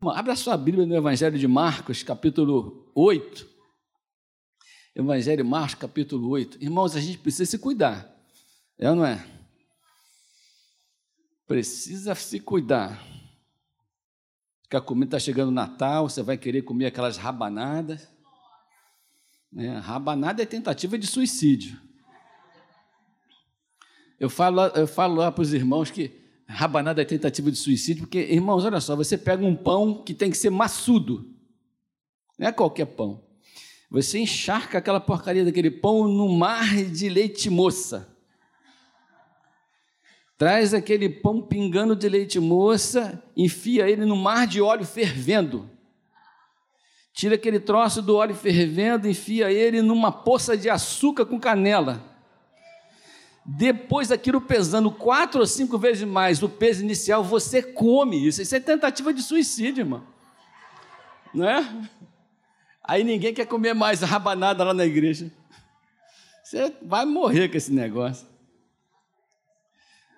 Abra sua Bíblia no Evangelho de Marcos, capítulo 8. Evangelho de Marcos, capítulo 8. Irmãos, a gente precisa se cuidar. É ou não é? Precisa se cuidar. Porque a comida está chegando Natal, você vai querer comer aquelas rabanadas. É, rabanada é tentativa de suicídio. Eu falo, eu falo lá para os irmãos que rabanada é tentativa de suicídio, porque, irmãos, olha só, você pega um pão que tem que ser maçudo, não é qualquer pão. Você encharca aquela porcaria daquele pão no mar de leite moça. Traz aquele pão pingando de leite moça, enfia ele no mar de óleo fervendo. Tira aquele troço do óleo fervendo, enfia ele numa poça de açúcar com canela depois daquilo pesando quatro ou cinco vezes mais o peso inicial, você come isso. Isso é tentativa de suicídio, irmão. Não é? Aí ninguém quer comer mais rabanada lá na igreja. Você vai morrer com esse negócio.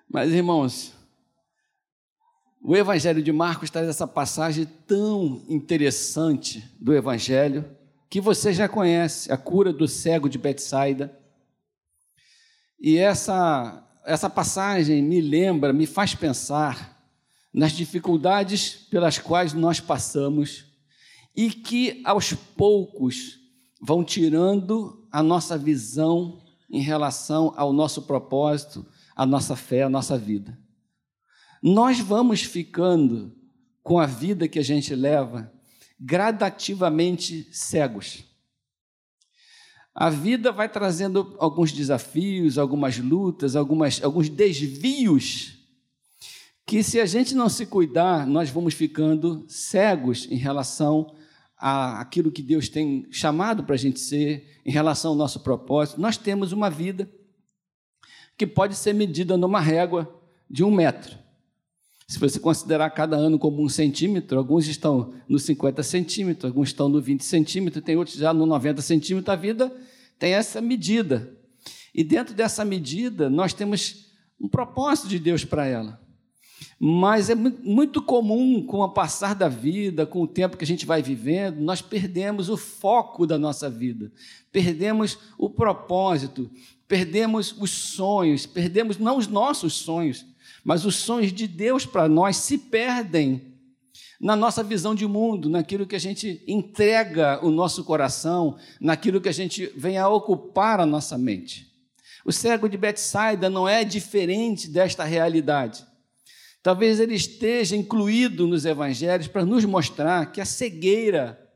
Mas, irmãos, o Evangelho de Marcos traz essa passagem tão interessante do Evangelho que você já conhece, a cura do cego de Betsaida e essa, essa passagem me lembra, me faz pensar nas dificuldades pelas quais nós passamos e que aos poucos vão tirando a nossa visão em relação ao nosso propósito, a nossa fé, a nossa vida. Nós vamos ficando com a vida que a gente leva gradativamente cegos. A vida vai trazendo alguns desafios, algumas lutas, algumas, alguns desvios, que se a gente não se cuidar, nós vamos ficando cegos em relação àquilo que Deus tem chamado para a gente ser, em relação ao nosso propósito. Nós temos uma vida que pode ser medida numa régua de um metro. Se você considerar cada ano como um centímetro, alguns estão no 50 centímetros, alguns estão no 20 centímetros, tem outros já no 90 centímetros. A vida tem essa medida. E dentro dessa medida, nós temos um propósito de Deus para ela. Mas é muito comum, com o passar da vida, com o tempo que a gente vai vivendo, nós perdemos o foco da nossa vida, perdemos o propósito, perdemos os sonhos, perdemos não os nossos sonhos, mas os sonhos de Deus para nós se perdem na nossa visão de mundo, naquilo que a gente entrega o nosso coração, naquilo que a gente vem a ocupar a nossa mente. O cego de Betsaida não é diferente desta realidade. Talvez ele esteja incluído nos evangelhos para nos mostrar que a cegueira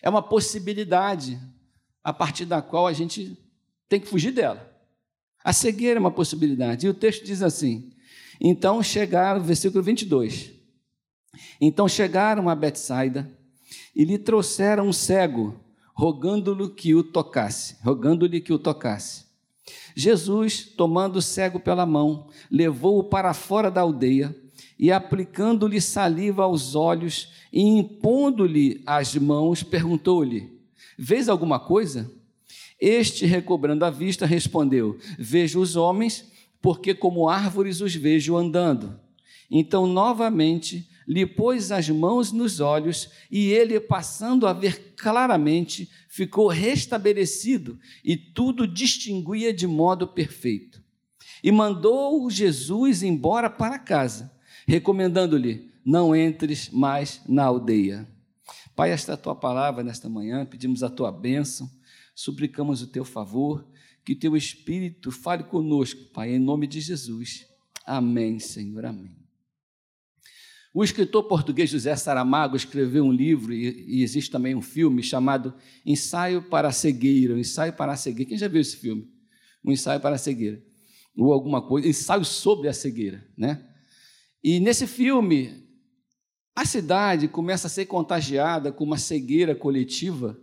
é uma possibilidade a partir da qual a gente tem que fugir dela. A cegueira é uma possibilidade. E o texto diz assim: então chegaram, versículo 22. Então chegaram a Betsaida e lhe trouxeram um cego, rogando-lhe que o tocasse, rogando-lhe que o tocasse. Jesus, tomando o cego pela mão, levou-o para fora da aldeia e, aplicando-lhe saliva aos olhos e impondo-lhe as mãos, perguntou-lhe: Vês alguma coisa? Este, recobrando a vista, respondeu: Vejo os homens porque como árvores os vejo andando. Então, novamente, lhe pôs as mãos nos olhos, e ele, passando a ver claramente, ficou restabelecido e tudo distinguia de modo perfeito. E mandou Jesus embora para casa, recomendando-lhe: Não entres mais na aldeia. Pai, esta é a tua palavra nesta manhã, pedimos a tua bênção, suplicamos o teu favor que teu Espírito fale conosco, Pai, em nome de Jesus. Amém, Senhor, amém. O escritor português José Saramago escreveu um livro, e, existe também um filme chamado Ensaio para a Cegueira. Um ensaio para a Cegueira. Quem já viu esse filme? Um ensaio para a cegueira. Ou alguma coisa, ensaio sobre a cegueira, né? E nesse filme, a cidade começa a ser contagiada com uma cegueira coletiva,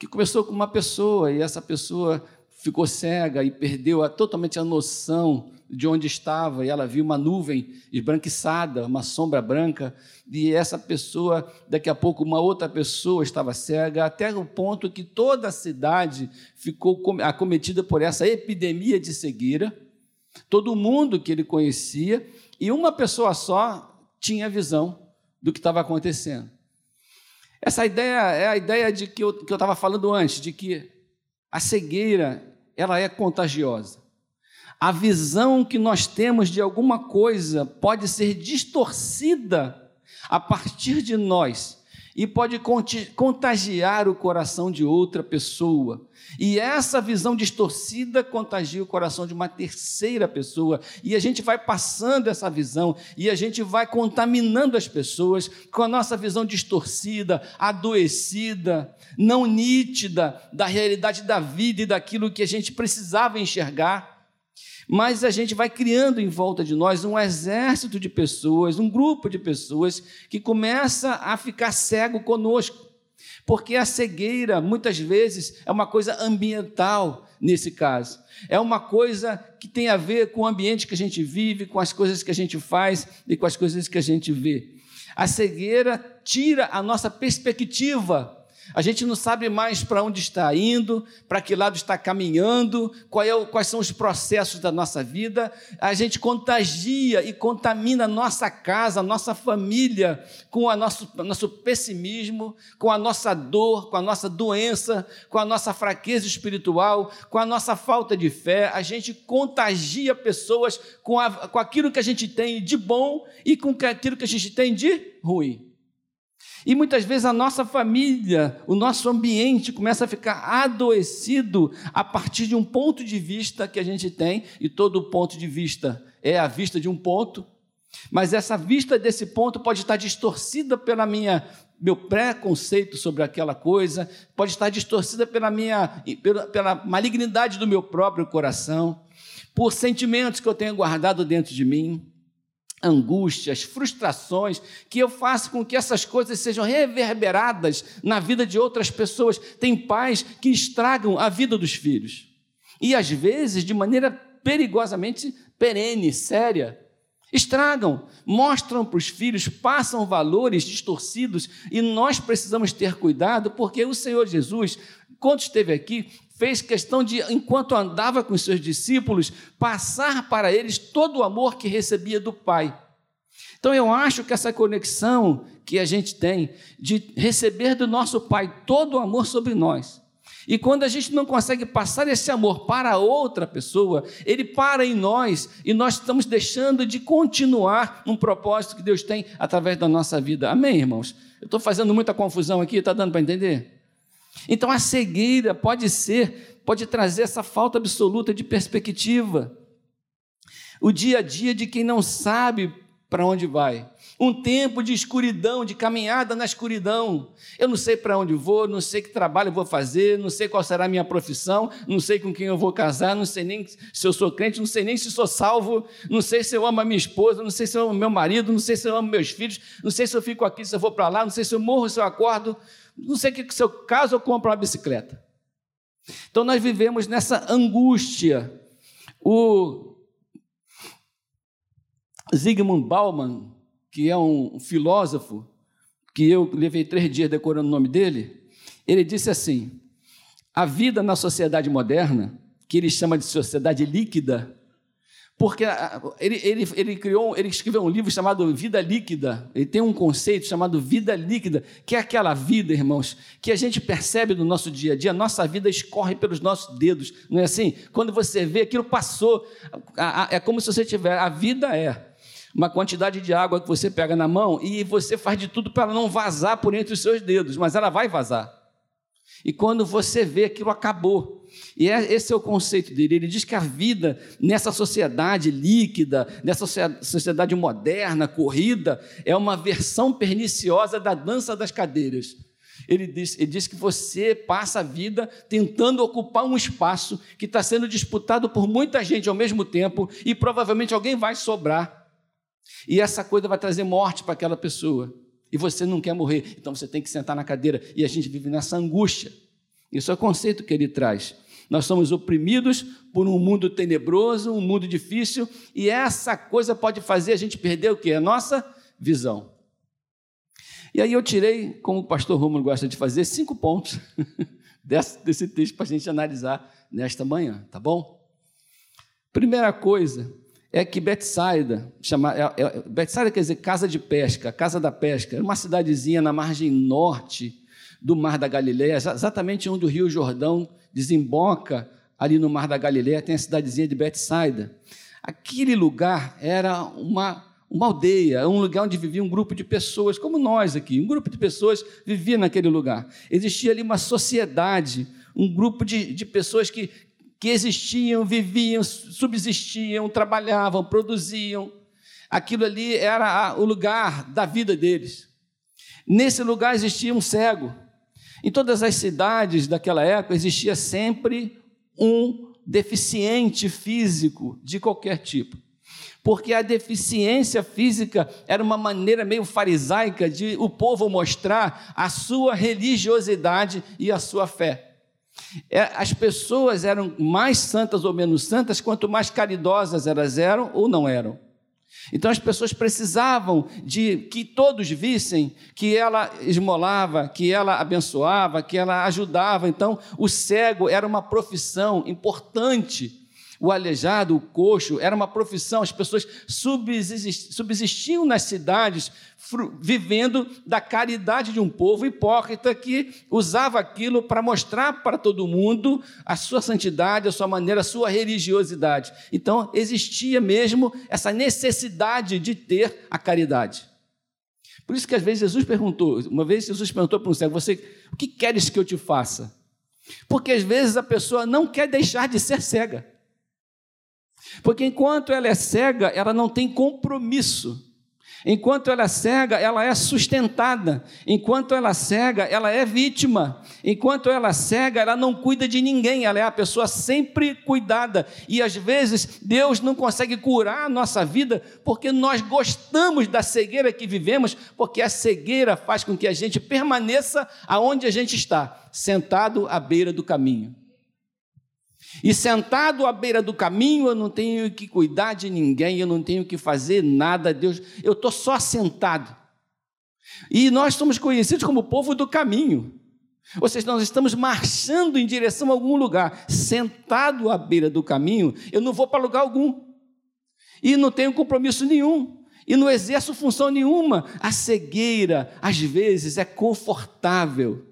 que começou com uma pessoa, e essa pessoa ficou cega e perdeu a, totalmente a noção de onde estava, e ela viu uma nuvem esbranquiçada, uma sombra branca, e essa pessoa, daqui a pouco, uma outra pessoa estava cega, até o ponto que toda a cidade ficou acometida por essa epidemia de cegueira, todo mundo que ele conhecia, e uma pessoa só tinha visão do que estava acontecendo. Essa ideia é a ideia de que eu estava falando antes, de que a cegueira ela é contagiosa. A visão que nós temos de alguma coisa pode ser distorcida a partir de nós e pode contagiar o coração de outra pessoa. E essa visão distorcida contagia o coração de uma terceira pessoa. E a gente vai passando essa visão e a gente vai contaminando as pessoas com a nossa visão distorcida, adoecida, não nítida da realidade da vida e daquilo que a gente precisava enxergar. Mas a gente vai criando em volta de nós um exército de pessoas, um grupo de pessoas que começa a ficar cego conosco. Porque a cegueira, muitas vezes, é uma coisa ambiental nesse caso. É uma coisa que tem a ver com o ambiente que a gente vive, com as coisas que a gente faz e com as coisas que a gente vê. A cegueira tira a nossa perspectiva a gente não sabe mais para onde está indo, para que lado está caminhando, é quais são os processos da nossa vida. A gente contagia e contamina a nossa casa, a nossa família com o nosso, nosso pessimismo, com a nossa dor, com a nossa doença, com a nossa fraqueza espiritual, com a nossa falta de fé. A gente contagia pessoas com, a, com aquilo que a gente tem de bom e com aquilo que a gente tem de ruim. E muitas vezes a nossa família, o nosso ambiente começa a ficar adoecido a partir de um ponto de vista que a gente tem, e todo ponto de vista é a vista de um ponto, mas essa vista desse ponto pode estar distorcida pela minha meu preconceito sobre aquela coisa, pode estar distorcida pela minha pela, pela malignidade do meu próprio coração, por sentimentos que eu tenho guardado dentro de mim angústias, frustrações, que eu faço com que essas coisas sejam reverberadas na vida de outras pessoas. Tem pais que estragam a vida dos filhos. E às vezes, de maneira perigosamente perene, séria. Estragam, mostram para os filhos, passam valores distorcidos e nós precisamos ter cuidado, porque o Senhor Jesus, quando esteve aqui, fez questão de, enquanto andava com os seus discípulos, passar para eles todo o amor que recebia do Pai. Então eu acho que essa conexão que a gente tem de receber do nosso Pai todo o amor sobre nós. E quando a gente não consegue passar esse amor para outra pessoa, ele para em nós e nós estamos deixando de continuar um propósito que Deus tem através da nossa vida. Amém, irmãos? Eu estou fazendo muita confusão aqui, está dando para entender? Então a cegueira pode ser, pode trazer essa falta absoluta de perspectiva. O dia a dia de quem não sabe para onde vai. Um tempo de escuridão, de caminhada na escuridão. Eu não sei para onde vou, não sei que trabalho vou fazer, não sei qual será a minha profissão, não sei com quem eu vou casar, não sei nem se eu sou crente, não sei nem se sou salvo, não sei se eu amo a minha esposa, não sei se eu amo meu marido, não sei se eu amo meus filhos, não sei se eu fico aqui, se eu vou para lá, não sei se eu morro, se eu acordo não sei o que seu caso, eu compro uma bicicleta. Então nós vivemos nessa angústia. O Zygmunt Bauman, que é um filósofo, que eu levei três dias decorando o nome dele, ele disse assim: a vida na sociedade moderna, que ele chama de sociedade líquida, porque ele, ele, ele criou, ele escreveu um livro chamado Vida Líquida. Ele tem um conceito chamado vida líquida, que é aquela vida, irmãos, que a gente percebe no nosso dia a dia, nossa vida escorre pelos nossos dedos, não é assim? Quando você vê aquilo passou, é como se você tiver, a vida é uma quantidade de água que você pega na mão e você faz de tudo para não vazar por entre os seus dedos, mas ela vai vazar. E quando você vê aquilo acabou. E é, esse é o conceito dele. Ele diz que a vida nessa sociedade líquida, nessa sociedade moderna, corrida, é uma versão perniciosa da dança das cadeiras. Ele diz, ele diz que você passa a vida tentando ocupar um espaço que está sendo disputado por muita gente ao mesmo tempo e provavelmente alguém vai sobrar. E essa coisa vai trazer morte para aquela pessoa. E você não quer morrer, então você tem que sentar na cadeira. E a gente vive nessa angústia. Isso é o conceito que ele traz. Nós somos oprimidos por um mundo tenebroso, um mundo difícil, e essa coisa pode fazer a gente perder o que? A nossa visão. E aí eu tirei, como o pastor Romulo gosta de fazer, cinco pontos desse, desse texto para a gente analisar nesta manhã, tá bom? Primeira coisa é que Betsaida, chama, é, é, Betsaida quer dizer casa de pesca, casa da pesca, é uma cidadezinha na margem norte do Mar da Galileia, exatamente onde o Rio Jordão desemboca ali no Mar da Galileia, tem a cidadezinha de Betsaida. Aquele lugar era uma, uma aldeia, um lugar onde vivia um grupo de pessoas, como nós aqui, um grupo de pessoas vivia naquele lugar. Existia ali uma sociedade, um grupo de, de pessoas que, que existiam, viviam, subsistiam, trabalhavam, produziam. Aquilo ali era o lugar da vida deles. Nesse lugar existia um cego. Em todas as cidades daquela época existia sempre um deficiente físico de qualquer tipo. Porque a deficiência física era uma maneira meio farisaica de o povo mostrar a sua religiosidade e a sua fé. É, as pessoas eram mais santas ou menos santas, quanto mais caridosas elas eram ou não eram. Então as pessoas precisavam de que todos vissem que ela esmolava, que ela abençoava, que ela ajudava. Então o cego era uma profissão importante o aleijado, o coxo, era uma profissão, as pessoas subsistiam nas cidades, vivendo da caridade de um povo hipócrita que usava aquilo para mostrar para todo mundo a sua santidade, a sua maneira, a sua religiosidade. Então, existia mesmo essa necessidade de ter a caridade. Por isso que às vezes Jesus perguntou, uma vez Jesus perguntou para um cego, você, o que queres que eu te faça? Porque às vezes a pessoa não quer deixar de ser cega. Porque enquanto ela é cega, ela não tem compromisso. Enquanto ela é cega, ela é sustentada. Enquanto ela é cega, ela é vítima. Enquanto ela é cega, ela não cuida de ninguém, ela é a pessoa sempre cuidada. E às vezes Deus não consegue curar a nossa vida porque nós gostamos da cegueira que vivemos, porque a cegueira faz com que a gente permaneça aonde a gente está, sentado à beira do caminho. E sentado à beira do caminho, eu não tenho que cuidar de ninguém, eu não tenho que fazer nada, Deus, eu estou só sentado. E nós somos conhecidos como povo do caminho. Ou seja, nós estamos marchando em direção a algum lugar, sentado à beira do caminho, eu não vou para lugar algum. E não tenho compromisso nenhum. E não exerço função nenhuma. A cegueira, às vezes, é confortável,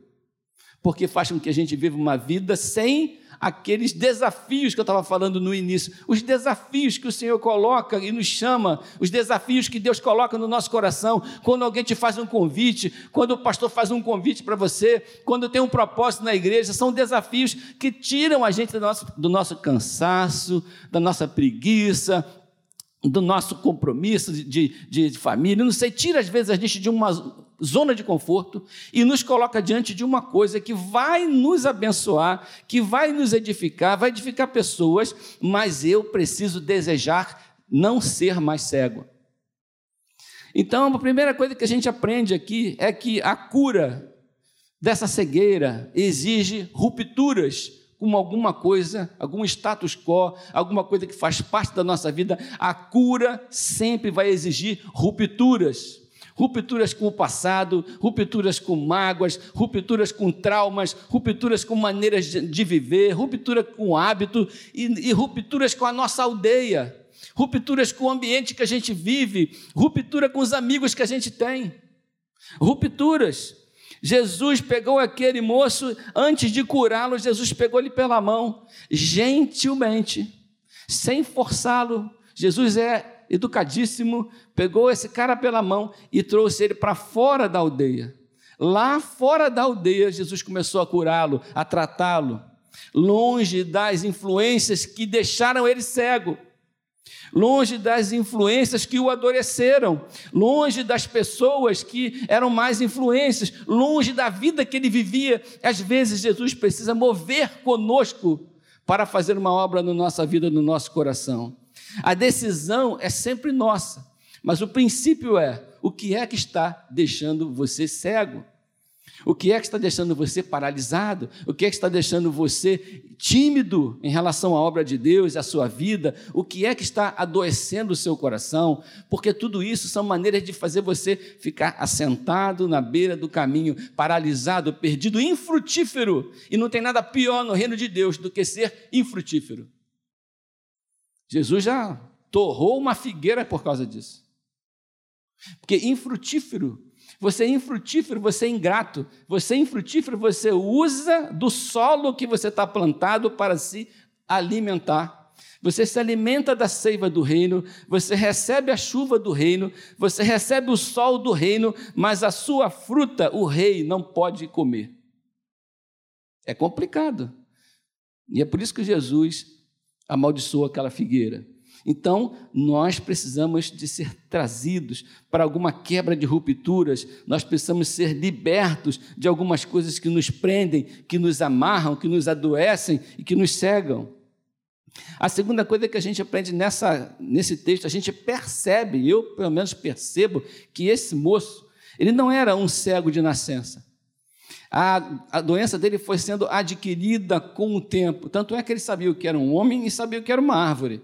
porque faz com que a gente viva uma vida sem aqueles desafios que eu estava falando no início, os desafios que o Senhor coloca e nos chama, os desafios que Deus coloca no nosso coração, quando alguém te faz um convite, quando o pastor faz um convite para você, quando tem um propósito na igreja, são desafios que tiram a gente do nosso, do nosso cansaço, da nossa preguiça, do nosso compromisso de, de, de, família, não sei, tira às vezes a gente de uma zona de conforto e nos coloca diante de uma coisa que vai nos abençoar, que vai nos edificar, vai edificar pessoas, mas eu preciso desejar não ser mais cego. Então, a primeira coisa que a gente aprende aqui é que a cura dessa cegueira exige rupturas com alguma coisa, algum status quo, alguma coisa que faz parte da nossa vida, a cura sempre vai exigir rupturas. Rupturas com o passado, rupturas com mágoas, rupturas com traumas, rupturas com maneiras de viver, ruptura com hábito e, e rupturas com a nossa aldeia, rupturas com o ambiente que a gente vive, ruptura com os amigos que a gente tem. Rupturas. Jesus pegou aquele moço, antes de curá-lo, Jesus pegou ele pela mão, gentilmente, sem forçá-lo. Jesus é educadíssimo, pegou esse cara pela mão e trouxe ele para fora da aldeia. Lá fora da aldeia, Jesus começou a curá-lo, a tratá-lo, longe das influências que deixaram ele cego longe das influências que o adoreceram, longe das pessoas que eram mais influências, longe da vida que ele vivia. Às vezes Jesus precisa mover conosco para fazer uma obra na nossa vida, no nosso coração. A decisão é sempre nossa, mas o princípio é: o que é que está deixando você cego? O que é que está deixando você paralisado? O que é que está deixando você tímido em relação à obra de Deus, à sua vida? O que é que está adoecendo o seu coração? Porque tudo isso são maneiras de fazer você ficar assentado na beira do caminho, paralisado, perdido, infrutífero. E não tem nada pior no reino de Deus do que ser infrutífero. Jesus já torrou uma figueira por causa disso. Porque infrutífero, você é infrutífero, você é ingrato, você é infrutífero, você usa do solo que você está plantado para se alimentar. Você se alimenta da seiva do reino, você recebe a chuva do reino, você recebe o sol do reino, mas a sua fruta o rei não pode comer. É complicado. E é por isso que Jesus amaldiçoou aquela figueira. Então, nós precisamos de ser trazidos para alguma quebra de rupturas, nós precisamos ser libertos de algumas coisas que nos prendem, que nos amarram, que nos adoecem e que nos cegam. A segunda coisa que a gente aprende nessa, nesse texto, a gente percebe, eu pelo menos percebo, que esse moço, ele não era um cego de nascença. A, a doença dele foi sendo adquirida com o tempo. Tanto é que ele sabia o que era um homem e sabia o que era uma árvore.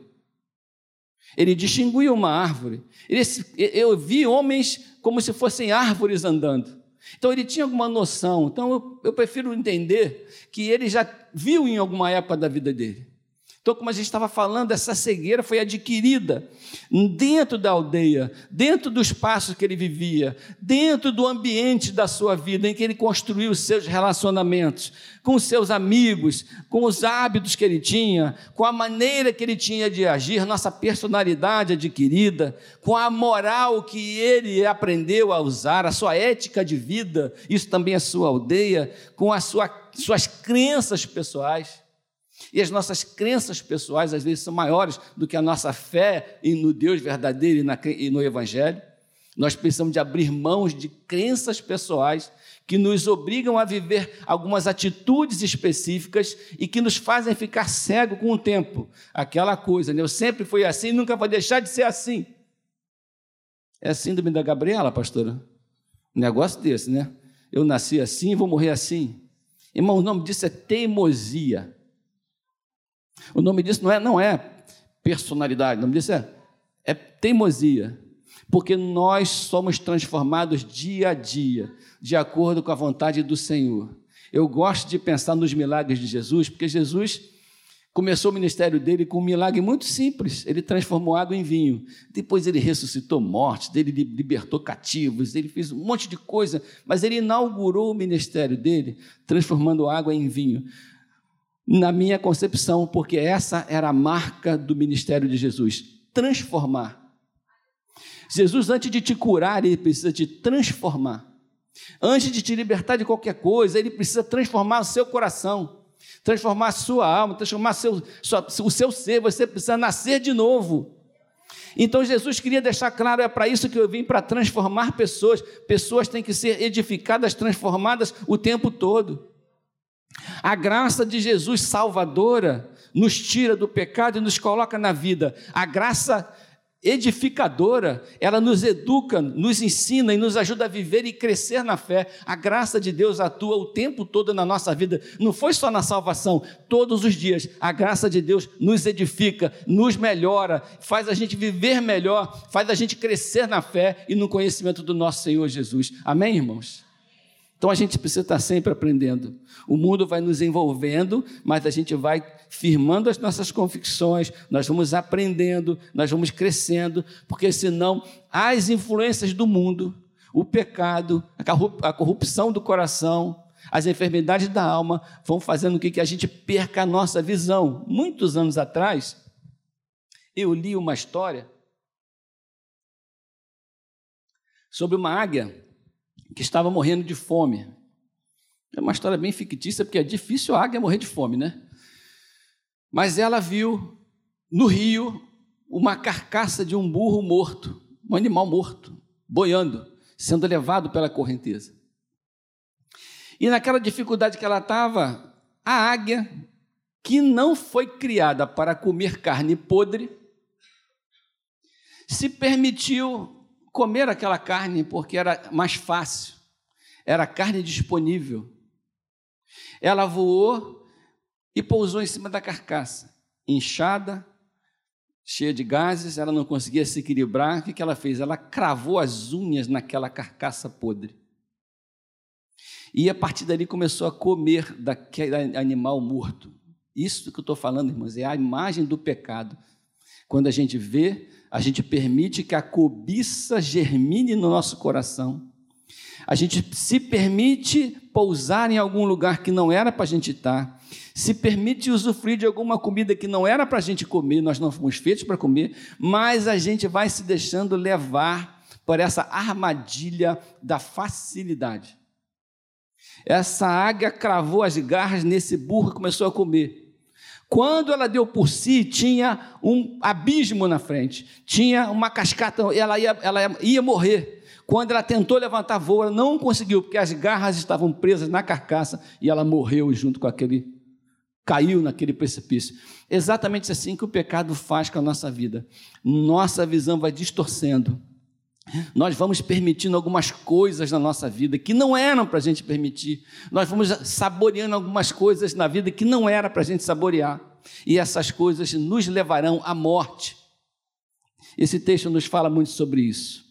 Ele distinguia uma árvore. Ele, eu vi homens como se fossem árvores andando. Então ele tinha alguma noção. Então eu, eu prefiro entender que ele já viu em alguma época da vida dele. Então, como a gente estava falando, essa cegueira foi adquirida dentro da aldeia, dentro do espaço que ele vivia, dentro do ambiente da sua vida, em que ele construiu os seus relacionamentos, com seus amigos, com os hábitos que ele tinha, com a maneira que ele tinha de agir, nossa personalidade adquirida, com a moral que ele aprendeu a usar, a sua ética de vida, isso também é sua aldeia, com as sua, suas crenças pessoais. E as nossas crenças pessoais, às vezes, são maiores do que a nossa fé no Deus verdadeiro e no Evangelho. Nós precisamos de abrir mãos de crenças pessoais que nos obrigam a viver algumas atitudes específicas e que nos fazem ficar cego com o tempo. Aquela coisa, né? eu sempre fui assim, nunca vou deixar de ser assim. É a síndrome da Gabriela, pastora? Um negócio desse, né? Eu nasci assim, vou morrer assim. Irmão, o nome disso é teimosia. O nome disso não é, não é personalidade, o nome disso é, é teimosia. Porque nós somos transformados dia a dia, de acordo com a vontade do Senhor. Eu gosto de pensar nos milagres de Jesus, porque Jesus começou o ministério dele com um milagre muito simples. Ele transformou água em vinho. Depois ele ressuscitou mortes, ele libertou cativos, ele fez um monte de coisa, mas ele inaugurou o ministério dele transformando água em vinho na minha concepção, porque essa era a marca do ministério de Jesus transformar. Jesus, antes de te curar, ele precisa te transformar. Antes de te libertar de qualquer coisa, ele precisa transformar o seu coração, transformar a sua alma, transformar seu, sua, o seu ser. Você precisa nascer de novo. Então Jesus queria deixar claro: é para isso que eu vim para transformar pessoas. Pessoas têm que ser edificadas, transformadas o tempo todo. A graça de Jesus salvadora nos tira do pecado e nos coloca na vida. A graça edificadora, ela nos educa, nos ensina e nos ajuda a viver e crescer na fé. A graça de Deus atua o tempo todo na nossa vida. Não foi só na salvação, todos os dias. A graça de Deus nos edifica, nos melhora, faz a gente viver melhor, faz a gente crescer na fé e no conhecimento do nosso Senhor Jesus. Amém, irmãos? Então a gente precisa estar sempre aprendendo. O mundo vai nos envolvendo, mas a gente vai firmando as nossas convicções, nós vamos aprendendo, nós vamos crescendo, porque senão as influências do mundo, o pecado, a corrupção do coração, as enfermidades da alma vão fazendo com que a gente perca a nossa visão. Muitos anos atrás, eu li uma história sobre uma águia que estava morrendo de fome. É uma história bem fictícia, porque é difícil a águia morrer de fome, né? Mas ela viu no rio uma carcaça de um burro morto, um animal morto, boiando, sendo levado pela correnteza. E naquela dificuldade que ela estava, a águia, que não foi criada para comer carne podre, se permitiu comer aquela carne porque era mais fácil, era carne disponível. Ela voou e pousou em cima da carcaça, inchada, cheia de gases, ela não conseguia se equilibrar. O que ela fez? Ela cravou as unhas naquela carcaça podre. E a partir dali começou a comer daquele animal morto. Isso que eu estou falando, irmãos, é a imagem do pecado. Quando a gente vê, a gente permite que a cobiça germine no nosso coração. A gente se permite pousar em algum lugar que não era para a gente estar, se permite usufruir de alguma comida que não era para a gente comer, nós não fomos feitos para comer, mas a gente vai se deixando levar por essa armadilha da facilidade. Essa águia cravou as garras nesse burro e começou a comer. Quando ela deu por si, tinha um abismo na frente, tinha uma cascata, ela ia, ela ia morrer. Quando ela tentou levantar voo, ela não conseguiu, porque as garras estavam presas na carcaça e ela morreu junto com aquele. caiu naquele precipício. Exatamente assim que o pecado faz com a nossa vida. Nossa visão vai distorcendo. Nós vamos permitindo algumas coisas na nossa vida que não eram para a gente permitir. Nós vamos saboreando algumas coisas na vida que não era para a gente saborear. E essas coisas nos levarão à morte. Esse texto nos fala muito sobre isso.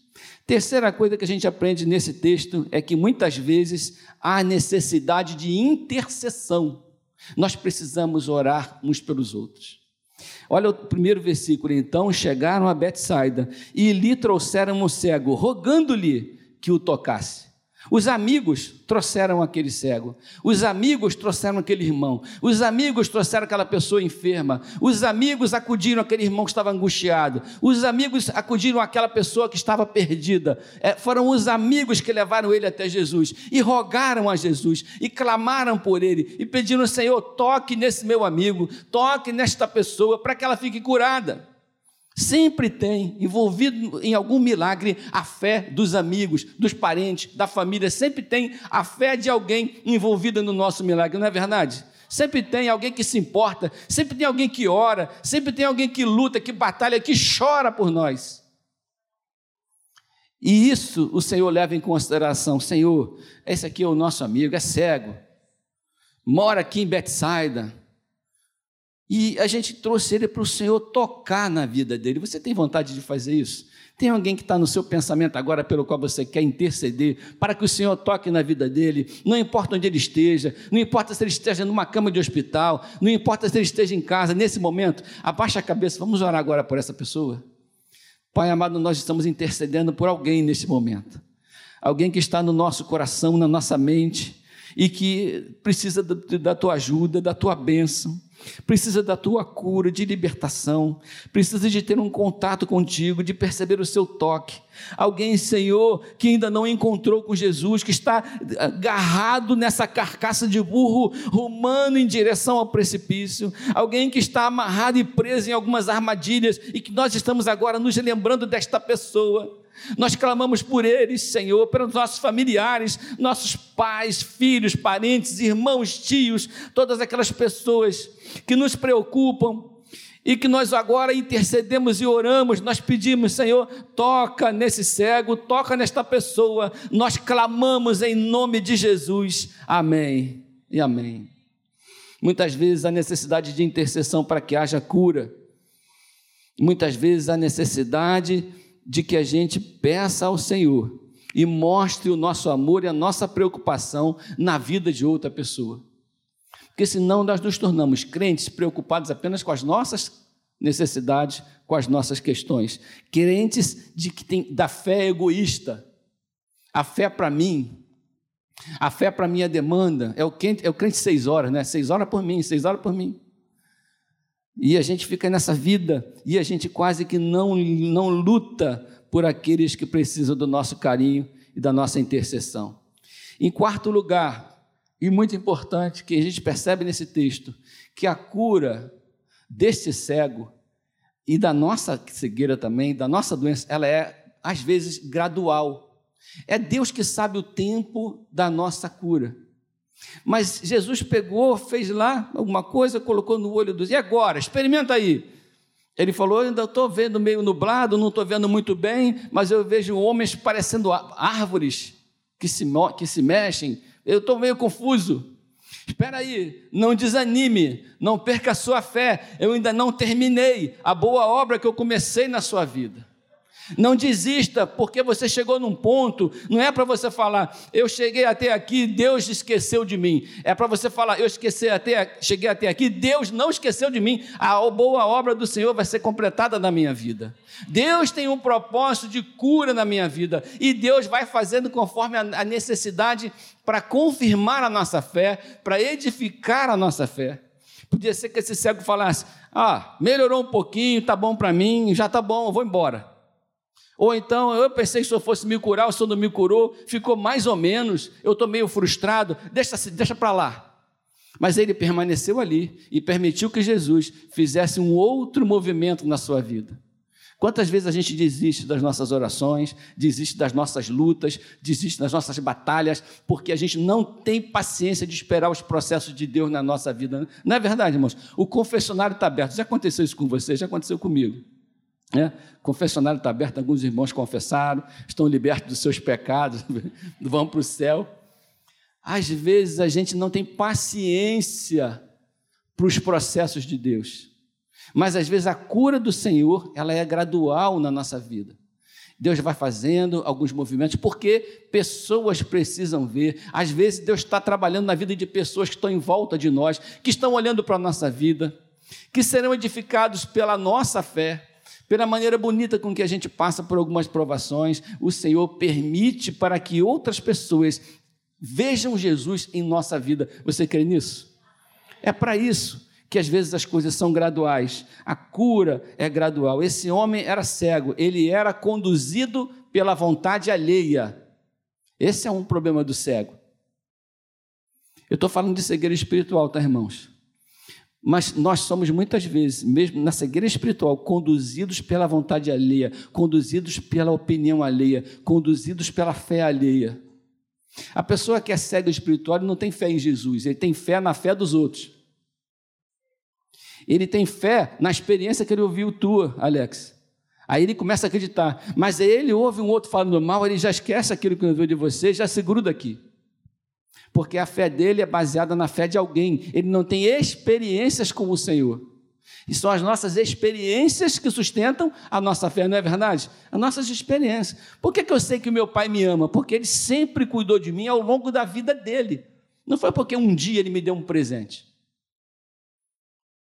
Terceira coisa que a gente aprende nesse texto é que muitas vezes há necessidade de intercessão. Nós precisamos orar uns pelos outros. Olha o primeiro versículo. Então chegaram a Betsaida e lhe trouxeram um cego, rogando-lhe que o tocasse. Os amigos trouxeram aquele cego, os amigos trouxeram aquele irmão, os amigos trouxeram aquela pessoa enferma, os amigos acudiram aquele irmão que estava angustiado, os amigos acudiram aquela pessoa que estava perdida. É, foram os amigos que levaram ele até Jesus e rogaram a Jesus e clamaram por ele e pediram: Senhor, toque nesse meu amigo, toque nesta pessoa para que ela fique curada. Sempre tem envolvido em algum milagre a fé dos amigos, dos parentes, da família. Sempre tem a fé de alguém envolvida no nosso milagre, não é verdade? Sempre tem alguém que se importa, sempre tem alguém que ora, sempre tem alguém que luta, que batalha, que chora por nós. E isso o Senhor leva em consideração. Senhor, esse aqui é o nosso amigo, é cego, mora aqui em Betsaida, e a gente trouxe ele para o Senhor tocar na vida dele. Você tem vontade de fazer isso? Tem alguém que está no seu pensamento agora pelo qual você quer interceder para que o Senhor toque na vida dele? Não importa onde ele esteja, não importa se ele esteja numa cama de hospital, não importa se ele esteja em casa, nesse momento, abaixa a cabeça, vamos orar agora por essa pessoa. Pai amado, nós estamos intercedendo por alguém nesse momento. Alguém que está no nosso coração, na nossa mente, e que precisa da tua ajuda, da tua bênção precisa da tua cura, de libertação, precisa de ter um contato contigo, de perceber o seu toque. Alguém, Senhor, que ainda não encontrou com Jesus, que está agarrado nessa carcaça de burro, rumando em direção ao precipício. Alguém que está amarrado e preso em algumas armadilhas e que nós estamos agora nos lembrando desta pessoa. Nós clamamos por eles, Senhor, pelos nossos familiares, nossos pais, filhos, parentes, irmãos, tios, todas aquelas pessoas que nos preocupam e que nós agora intercedemos e oramos, nós pedimos, Senhor, toca nesse cego, toca nesta pessoa, nós clamamos em nome de Jesus. Amém e amém. Muitas vezes a necessidade de intercessão para que haja cura, muitas vezes a necessidade de que a gente peça ao Senhor e mostre o nosso amor e a nossa preocupação na vida de outra pessoa. Porque senão nós nos tornamos crentes preocupados apenas com as nossas necessidades, com as nossas questões. Crentes de que tem da fé egoísta. A fé para mim, a fé para minha demanda, é o crente, é o crente seis horas, né? Seis horas por mim, seis horas por mim. E a gente fica nessa vida e a gente quase que não, não luta por aqueles que precisam do nosso carinho e da nossa intercessão. Em quarto lugar, e muito importante, que a gente percebe nesse texto, que a cura deste cego e da nossa cegueira também, da nossa doença, ela é às vezes gradual. É Deus que sabe o tempo da nossa cura. Mas Jesus pegou, fez lá alguma coisa, colocou no olho dos. E agora? Experimenta aí. Ele falou: ainda estou vendo meio nublado, não estou vendo muito bem, mas eu vejo homens parecendo árvores que se, que se mexem. Eu estou meio confuso. Espera aí, não desanime, não perca a sua fé. Eu ainda não terminei a boa obra que eu comecei na sua vida. Não desista, porque você chegou num ponto, não é para você falar, eu cheguei até aqui, Deus esqueceu de mim. É para você falar, eu esqueci até, cheguei até aqui, Deus não esqueceu de mim. A boa obra do Senhor vai ser completada na minha vida. Deus tem um propósito de cura na minha vida e Deus vai fazendo conforme a necessidade para confirmar a nossa fé, para edificar a nossa fé. Podia ser que esse cego falasse: Ah, melhorou um pouquinho, tá bom para mim, já tá bom, eu vou embora. Ou então, eu pensei que o senhor fosse me curar, o senhor não me curou, ficou mais ou menos, eu estou meio frustrado, deixa, deixa para lá. Mas ele permaneceu ali e permitiu que Jesus fizesse um outro movimento na sua vida. Quantas vezes a gente desiste das nossas orações, desiste das nossas lutas, desiste das nossas batalhas, porque a gente não tem paciência de esperar os processos de Deus na nossa vida. Não é verdade, irmãos? O confessionário está aberto. Já aconteceu isso com você? Já aconteceu comigo. É? Confessionário está aberto, alguns irmãos confessaram, estão libertos dos seus pecados, vão para o céu. Às vezes a gente não tem paciência para os processos de Deus. Mas às vezes a cura do Senhor, ela é gradual na nossa vida. Deus vai fazendo alguns movimentos, porque pessoas precisam ver. Às vezes Deus está trabalhando na vida de pessoas que estão em volta de nós, que estão olhando para a nossa vida, que serão edificados pela nossa fé, pela maneira bonita com que a gente passa por algumas provações. O Senhor permite para que outras pessoas vejam Jesus em nossa vida. Você crê nisso? É para isso que às vezes as coisas são graduais, a cura é gradual. Esse homem era cego, ele era conduzido pela vontade alheia. Esse é um problema do cego. Eu estou falando de cegueira espiritual, tá, irmãos? Mas nós somos muitas vezes, mesmo na cegueira espiritual, conduzidos pela vontade alheia, conduzidos pela opinião alheia, conduzidos pela fé alheia. A pessoa que é cega espiritual não tem fé em Jesus, ele tem fé na fé dos outros. Ele tem fé na experiência que ele ouviu tua, Alex. Aí ele começa a acreditar. Mas aí ele ouve um outro falando mal, ele já esquece aquilo que ouviu de você, já se gruda aqui. Porque a fé dele é baseada na fé de alguém. Ele não tem experiências com o Senhor. E são as nossas experiências que sustentam a nossa fé, não é verdade? As nossas experiências. Por que, que eu sei que o meu pai me ama? Porque ele sempre cuidou de mim ao longo da vida dele. Não foi porque um dia ele me deu um presente.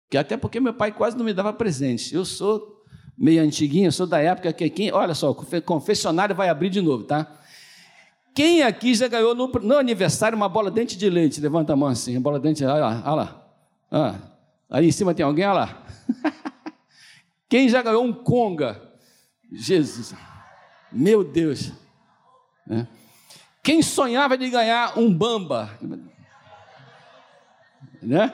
Que até porque meu pai quase não me dava presente. Eu sou meio antiguinho, sou da época que quem, olha só, o confessionário vai abrir de novo, tá? Quem aqui já ganhou no, no aniversário uma bola dente de leite? Levanta a mão assim, bola dente, olha lá, olha lá. Ah, aí em cima tem alguém, olha lá. Quem já ganhou um conga? Jesus, meu Deus. É. Quem sonhava de ganhar um bamba? Né?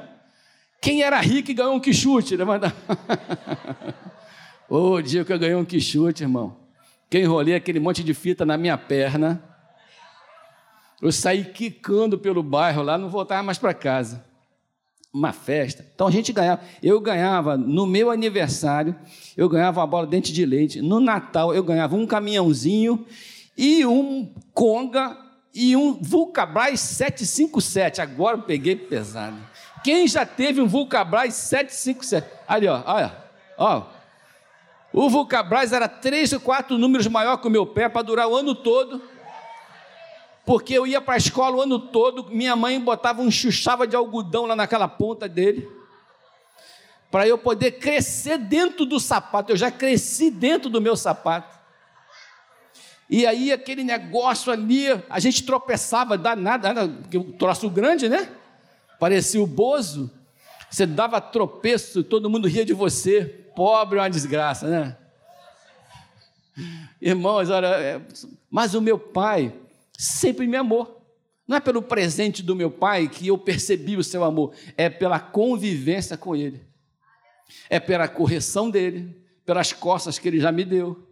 Quem era rico e ganhou um quichute? Levanta. Ô, oh, dia que eu ganhei um quichute, irmão. Que enrolei aquele monte de fita na minha perna. Eu saí quicando pelo bairro lá, não voltava mais para casa. Uma festa. Então a gente ganhava. Eu ganhava no meu aniversário, eu ganhava uma bola de dente de leite. No Natal eu ganhava um caminhãozinho e um Conga e um Vulcabras 757. Agora eu peguei pesado. Quem já teve um Vulcabras 757? Ali, ó, olha, ó. O Vulcabras era três ou quatro números maior que o meu pé para durar o ano todo. Porque eu ia para a escola o ano todo, minha mãe botava um chuchava de algodão lá naquela ponta dele. Para eu poder crescer dentro do sapato. Eu já cresci dentro do meu sapato. E aí aquele negócio ali, a gente tropeçava, dá nada, um troço grande, né? parecia o Bozo, você dava tropeço, todo mundo ria de você, pobre é uma desgraça, né? Irmãos, olha, é, mas o meu pai sempre me amou. Não é pelo presente do meu pai que eu percebi o seu amor, é pela convivência com ele, é pela correção dele, pelas costas que ele já me deu.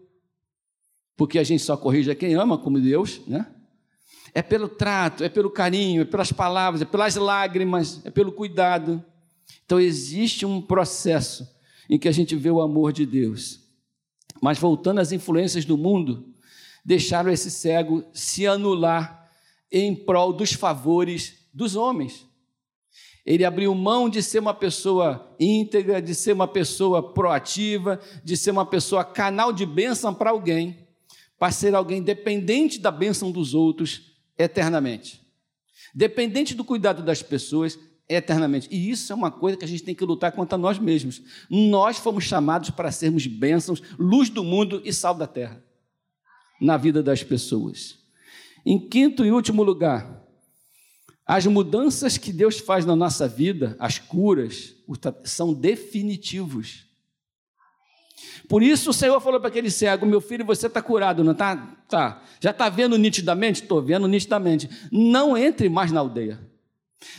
Porque a gente só corrige a quem ama, como Deus, né? é pelo trato, é pelo carinho, é pelas palavras, é pelas lágrimas, é pelo cuidado. Então existe um processo em que a gente vê o amor de Deus. Mas voltando às influências do mundo, deixaram esse cego se anular em prol dos favores dos homens. Ele abriu mão de ser uma pessoa íntegra, de ser uma pessoa proativa, de ser uma pessoa canal de bênção para alguém, para ser alguém dependente da bênção dos outros eternamente. Dependente do cuidado das pessoas eternamente. E isso é uma coisa que a gente tem que lutar contra nós mesmos. Nós fomos chamados para sermos bênçãos, luz do mundo e sal da terra na vida das pessoas. Em quinto e último lugar, as mudanças que Deus faz na nossa vida, as curas, são definitivos. Por isso o Senhor falou para aquele cego: Meu filho, você está curado, não está? Tá. Já está vendo nitidamente? Estou vendo nitidamente. Não entre mais na aldeia.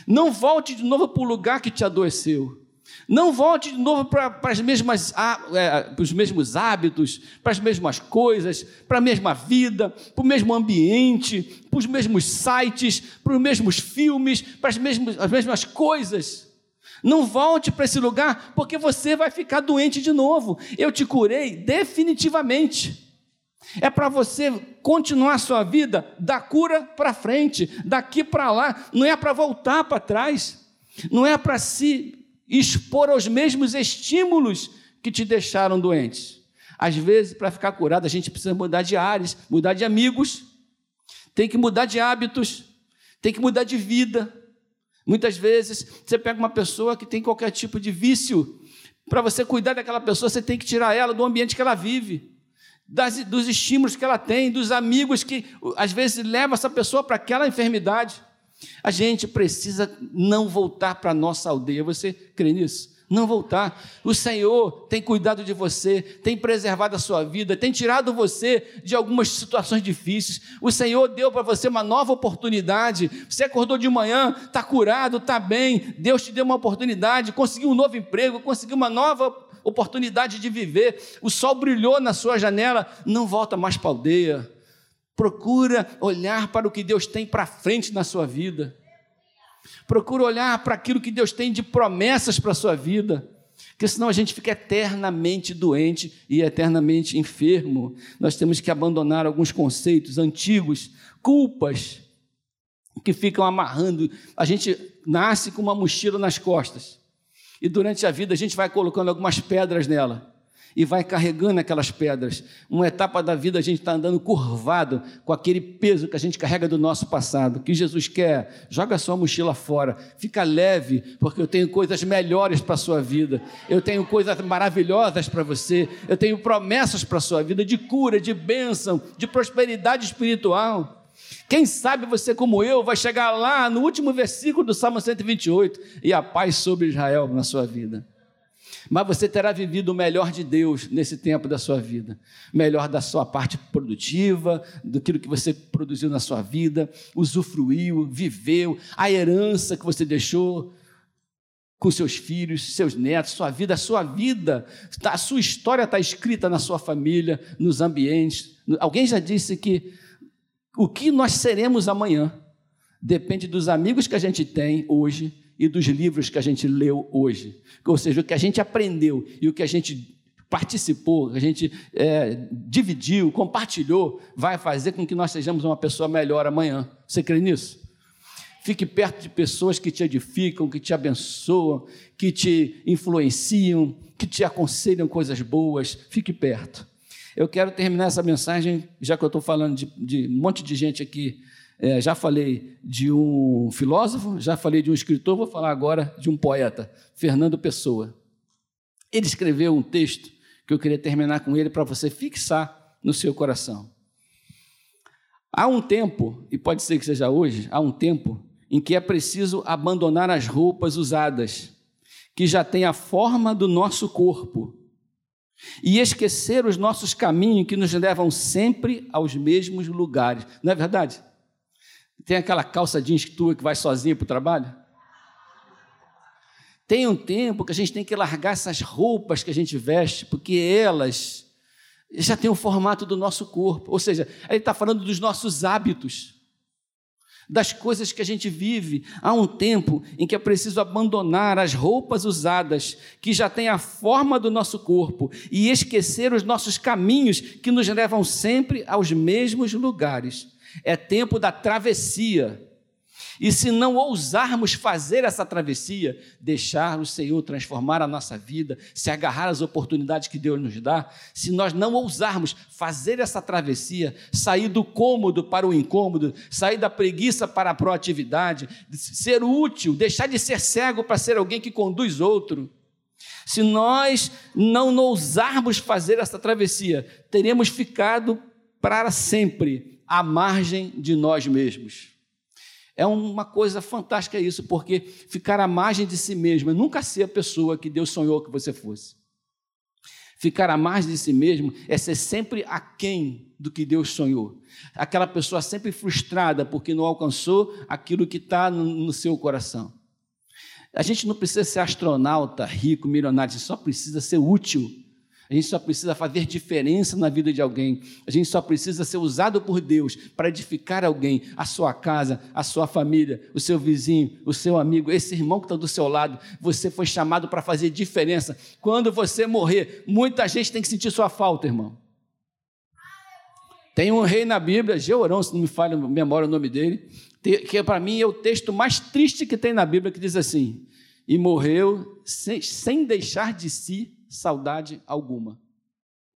Não volte de novo para o lugar que te adoeceu. Não volte de novo para, para, as mesmas, é, para os mesmos hábitos, para as mesmas coisas, para a mesma vida, para o mesmo ambiente, para os mesmos sites, para os mesmos filmes, para as mesmas, as mesmas coisas. Não volte para esse lugar, porque você vai ficar doente de novo. Eu te curei definitivamente. É para você continuar a sua vida da cura para frente, daqui para lá. Não é para voltar para trás. Não é para se expor aos mesmos estímulos que te deixaram doentes. Às vezes, para ficar curado, a gente precisa mudar de ares, mudar de amigos, tem que mudar de hábitos, tem que mudar de vida. Muitas vezes, você pega uma pessoa que tem qualquer tipo de vício, para você cuidar daquela pessoa, você tem que tirar ela do ambiente que ela vive, das, dos estímulos que ela tem, dos amigos que às vezes levam essa pessoa para aquela enfermidade. A gente precisa não voltar para a nossa aldeia. Você crê nisso? Não voltar. O Senhor tem cuidado de você, tem preservado a sua vida, tem tirado você de algumas situações difíceis. O Senhor deu para você uma nova oportunidade. Você acordou de manhã, está curado, está bem. Deus te deu uma oportunidade, conseguiu um novo emprego, conseguiu uma nova oportunidade de viver. O sol brilhou na sua janela. Não volta mais para a aldeia Procura olhar para o que Deus tem para frente na sua vida. Procura olhar para aquilo que Deus tem de promessas para a sua vida. Porque senão a gente fica eternamente doente e eternamente enfermo. Nós temos que abandonar alguns conceitos antigos, culpas que ficam amarrando. A gente nasce com uma mochila nas costas. E durante a vida a gente vai colocando algumas pedras nela e vai carregando aquelas pedras. Uma etapa da vida a gente está andando curvado com aquele peso que a gente carrega do nosso passado. O que Jesus quer? Joga sua mochila fora, fica leve, porque eu tenho coisas melhores para a sua vida. Eu tenho coisas maravilhosas para você. Eu tenho promessas para a sua vida de cura, de bênção, de prosperidade espiritual. Quem sabe você, como eu, vai chegar lá no último versículo do Salmo 128 e a paz sobre Israel na sua vida mas você terá vivido o melhor de Deus nesse tempo da sua vida. Melhor da sua parte produtiva, do que você produziu na sua vida, usufruiu, viveu, a herança que você deixou com seus filhos, seus netos, sua vida, a sua vida, tá, a sua história está escrita na sua família, nos ambientes. Alguém já disse que o que nós seremos amanhã depende dos amigos que a gente tem hoje e dos livros que a gente leu hoje. Ou seja, o que a gente aprendeu e o que a gente participou, a gente é, dividiu, compartilhou, vai fazer com que nós sejamos uma pessoa melhor amanhã. Você crê nisso? Fique perto de pessoas que te edificam, que te abençoam, que te influenciam, que te aconselham coisas boas. Fique perto. Eu quero terminar essa mensagem, já que eu estou falando de, de um monte de gente aqui é, já falei de um filósofo, já falei de um escritor, vou falar agora de um poeta, Fernando Pessoa. Ele escreveu um texto que eu queria terminar com ele para você fixar no seu coração. Há um tempo, e pode ser que seja hoje, há um tempo em que é preciso abandonar as roupas usadas, que já têm a forma do nosso corpo, e esquecer os nossos caminhos que nos levam sempre aos mesmos lugares. Não é verdade? Tem aquela calça jeans tua que vai sozinha para o trabalho? Tem um tempo que a gente tem que largar essas roupas que a gente veste, porque elas já têm o formato do nosso corpo. Ou seja, ele está falando dos nossos hábitos, das coisas que a gente vive. Há um tempo em que é preciso abandonar as roupas usadas, que já têm a forma do nosso corpo, e esquecer os nossos caminhos que nos levam sempre aos mesmos lugares. É tempo da travessia. E se não ousarmos fazer essa travessia, deixar o Senhor transformar a nossa vida, se agarrar às oportunidades que Deus nos dá, se nós não ousarmos fazer essa travessia, sair do cômodo para o incômodo, sair da preguiça para a proatividade, ser útil, deixar de ser cego para ser alguém que conduz outro, se nós não ousarmos fazer essa travessia, teremos ficado para sempre à margem de nós mesmos. É uma coisa fantástica isso, porque ficar à margem de si mesmo é nunca ser a pessoa que Deus sonhou que você fosse. Ficar à margem de si mesmo é ser sempre aquém do que Deus sonhou. Aquela pessoa sempre frustrada porque não alcançou aquilo que está no, seu coração. A gente não precisa ser astronauta, rico, milionário, a gente só precisa ser útil a gente só precisa fazer diferença na vida de alguém. A gente só precisa ser usado por Deus para edificar alguém, a sua casa, a sua família, o seu vizinho, o seu amigo, esse irmão que está do seu lado. Você foi chamado para fazer diferença. Quando você morrer, muita gente tem que sentir sua falta, irmão. Tem um rei na Bíblia, Georão, se não me falha a memória o nome dele, que para mim é o texto mais triste que tem na Bíblia, que diz assim: E morreu sem, sem deixar de si saudade alguma.